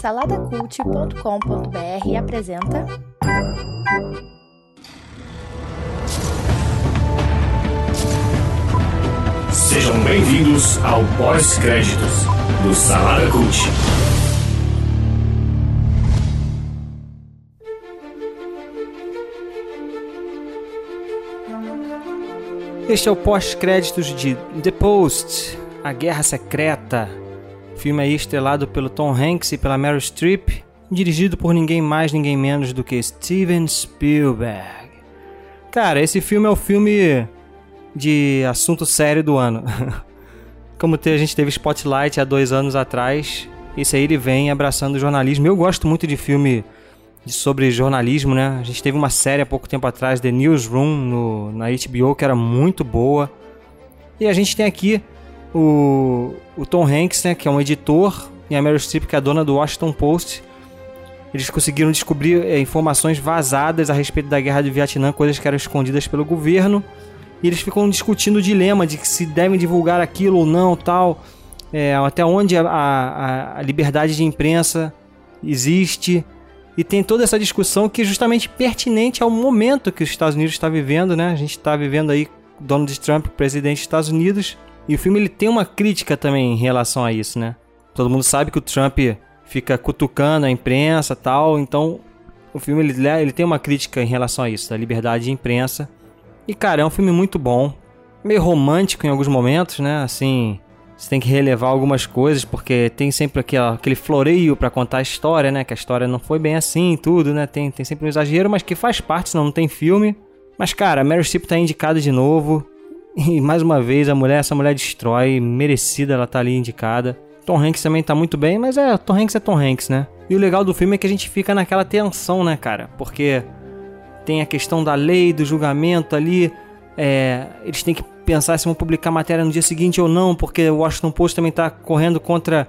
Saladacult.com.br apresenta. Sejam bem-vindos ao pós-créditos do Salada Cult. Este é o pós-créditos de The Post, A Guerra Secreta, filme aí estrelado pelo Tom Hanks e pela Meryl Streep, dirigido por ninguém mais, ninguém menos do que Steven Spielberg. Cara, esse filme é o filme de assunto sério do ano. Como a gente teve Spotlight há dois anos atrás, esse aí ele vem abraçando o jornalismo. Eu gosto muito de filme sobre jornalismo, né? A gente teve uma série há pouco tempo atrás, The Newsroom, no, na HBO, que era muito boa. E a gente tem aqui o, o Tom Hanks, né, que é um editor, e a Meryl Streep, que é a dona do Washington Post. Eles conseguiram descobrir é, informações vazadas a respeito da guerra do Vietnã, coisas que eram escondidas pelo governo. E eles ficam discutindo o dilema de se devem divulgar aquilo ou não, tal. É, até onde a, a, a liberdade de imprensa existe. E tem toda essa discussão que é justamente pertinente ao momento que os Estados Unidos está vivendo, né? A gente está vivendo aí Donald Trump, presidente dos Estados Unidos. E o filme ele tem uma crítica também em relação a isso, né? Todo mundo sabe que o Trump fica cutucando a imprensa tal, então o filme ele, ele tem uma crítica em relação a isso, da liberdade de imprensa. E cara, é um filme muito bom, meio romântico em alguns momentos, né? Assim, você tem que relevar algumas coisas, porque tem sempre aquele, aquele floreio para contar a história, né? Que a história não foi bem assim, tudo, né? Tem, tem sempre um exagero, mas que faz parte, senão não tem filme. Mas, cara, a Meryl Streep tá indicada de novo. E mais uma vez, a mulher, essa mulher destrói, merecida ela tá ali indicada. Tom Hanks também tá muito bem, mas é, Tom Hanks é Tom Hanks, né? E o legal do filme é que a gente fica naquela tensão, né, cara? Porque tem a questão da lei, do julgamento ali. É, eles têm que pensar se vão publicar matéria no dia seguinte ou não, porque o Washington Post também está correndo contra,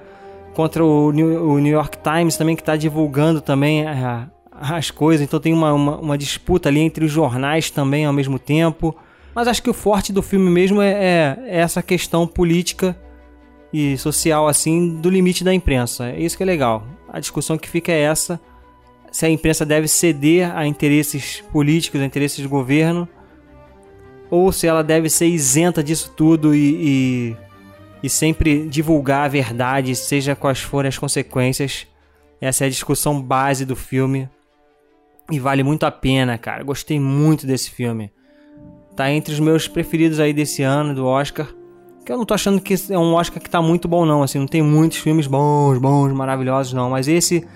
contra o, New, o New York Times também, que está divulgando também a, as coisas. Então tem uma, uma, uma, disputa ali entre os jornais também ao mesmo tempo. Mas acho que o forte do filme mesmo é, é, é essa questão política e social, assim, do limite da imprensa. É isso que é legal. A discussão que fica é essa. Se a imprensa deve ceder a interesses políticos, a interesses do governo, ou se ela deve ser isenta disso tudo e, e, e sempre divulgar a verdade, seja quais forem as consequências. Essa é a discussão base do filme. E vale muito a pena, cara. Gostei muito desse filme. Tá entre os meus preferidos aí desse ano, do Oscar. Que eu não tô achando que é um Oscar que tá muito bom, não. Assim, não tem muitos filmes bons, bons, maravilhosos, não. Mas esse.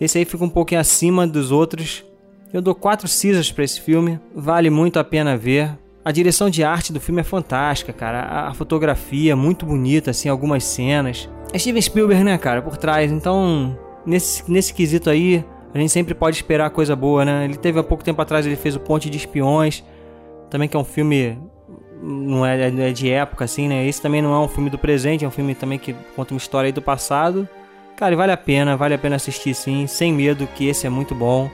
Esse aí fica um pouquinho acima dos outros. Eu dou quatro cisas para esse filme. Vale muito a pena ver. A direção de arte do filme é fantástica, cara. A fotografia muito bonita, assim, algumas cenas. É Steven Spielberg, né, cara, por trás. Então, nesse, nesse quesito aí, a gente sempre pode esperar coisa boa, né? Ele teve há pouco tempo atrás, ele fez o Ponte de Espiões, também que é um filme não é, é de época, assim, né? Esse também não é um filme do presente, é um filme também que conta uma história aí do passado. Cara, vale a pena, vale a pena assistir sim, sem medo, que esse é muito bom.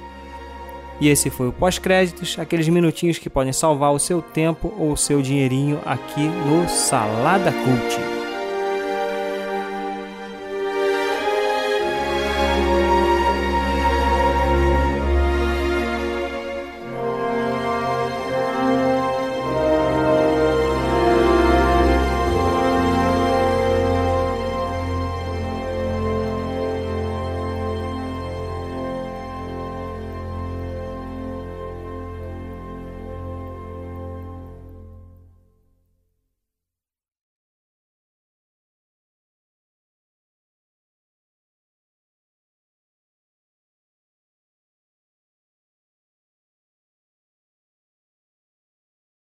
E esse foi o pós-créditos, aqueles minutinhos que podem salvar o seu tempo ou o seu dinheirinho aqui no Salada Cult.